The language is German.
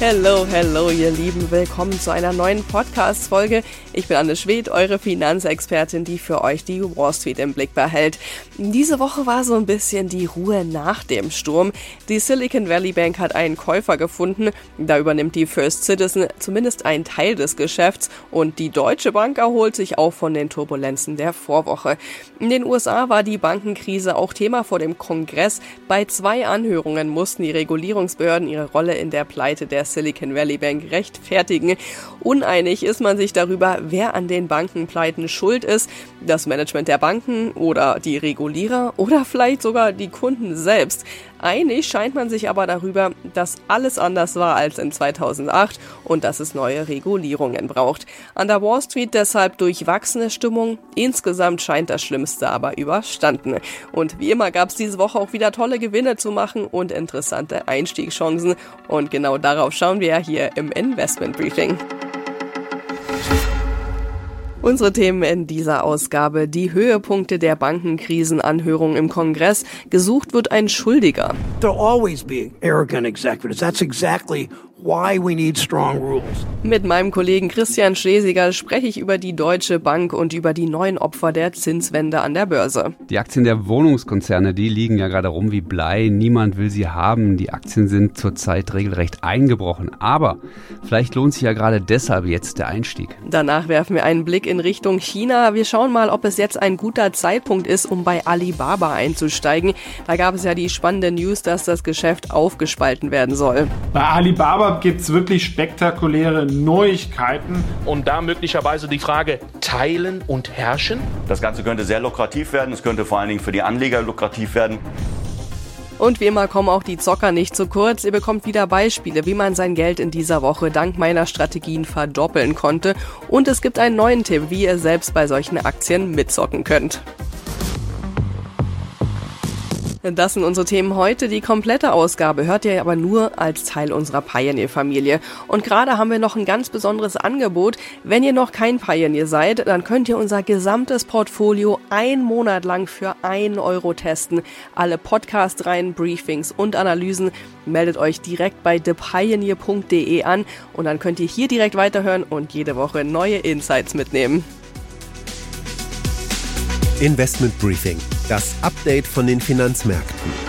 Hello, hello, ihr Lieben. Willkommen zu einer neuen Podcast-Folge. Ich bin Anne Schwed, eure Finanzexpertin, die für euch die Wall Street im Blick behält. Diese Woche war so ein bisschen die Ruhe nach dem Sturm. Die Silicon Valley Bank hat einen Käufer gefunden. Da übernimmt die First Citizen zumindest einen Teil des Geschäfts und die Deutsche Bank erholt sich auch von den Turbulenzen der Vorwoche. In den USA war die Bankenkrise auch Thema vor dem Kongress. Bei zwei Anhörungen mussten die Regulierungsbehörden ihre Rolle in der Pleite der Silicon Valley Bank rechtfertigen. Uneinig ist man sich darüber, wer an den Bankenpleiten schuld ist. Das Management der Banken oder die Regulierer oder vielleicht sogar die Kunden selbst. Einig scheint man sich aber darüber, dass alles anders war als in 2008 und dass es neue Regulierungen braucht. An der Wall Street deshalb durchwachsene Stimmung. Insgesamt scheint das Schlimmste aber überstanden. Und wie immer gab es diese Woche auch wieder tolle Gewinne zu machen und interessante Einstiegschancen. Und genau darauf schauen wir hier im Investment Briefing. Unsere Themen in dieser Ausgabe. Die Höhepunkte der Bankenkrisenanhörung im Kongress. Gesucht wird ein Schuldiger. There'll always be arrogant executives. That's exactly why we need strong rules. Mit meinem Kollegen Christian Schlesiger spreche ich über die Deutsche Bank und über die neuen Opfer der Zinswende an der Börse. Die Aktien der Wohnungskonzerne, die liegen ja gerade rum wie Blei. Niemand will sie haben. Die Aktien sind zurzeit regelrecht eingebrochen. Aber vielleicht lohnt sich ja gerade deshalb jetzt der Einstieg. Danach werfen wir einen Blick in Richtung China. Wir schauen mal, ob es jetzt ein guter Zeitpunkt ist, um bei Alibaba einzusteigen. Da gab es ja die spannende News, dass das Geschäft aufgespalten werden soll. Bei Alibaba gibt es wirklich spektakuläre Neuigkeiten. Und da möglicherweise die Frage teilen und herrschen. Das Ganze könnte sehr lukrativ werden. Es könnte vor allen Dingen für die Anleger lukrativ werden. Und wie immer kommen auch die Zocker nicht zu kurz. Ihr bekommt wieder Beispiele, wie man sein Geld in dieser Woche dank meiner Strategien verdoppeln konnte. Und es gibt einen neuen Tipp, wie ihr selbst bei solchen Aktien mitzocken könnt. Das sind unsere Themen heute. Die komplette Ausgabe hört ihr aber nur als Teil unserer Pioneer-Familie. Und gerade haben wir noch ein ganz besonderes Angebot. Wenn ihr noch kein Pioneer seid, dann könnt ihr unser gesamtes Portfolio ein Monat lang für ein Euro testen. Alle Podcast-Reihen, Briefings und Analysen meldet euch direkt bei thepioneer.de an und dann könnt ihr hier direkt weiterhören und jede Woche neue Insights mitnehmen. Investment Briefing, das Update von den Finanzmärkten.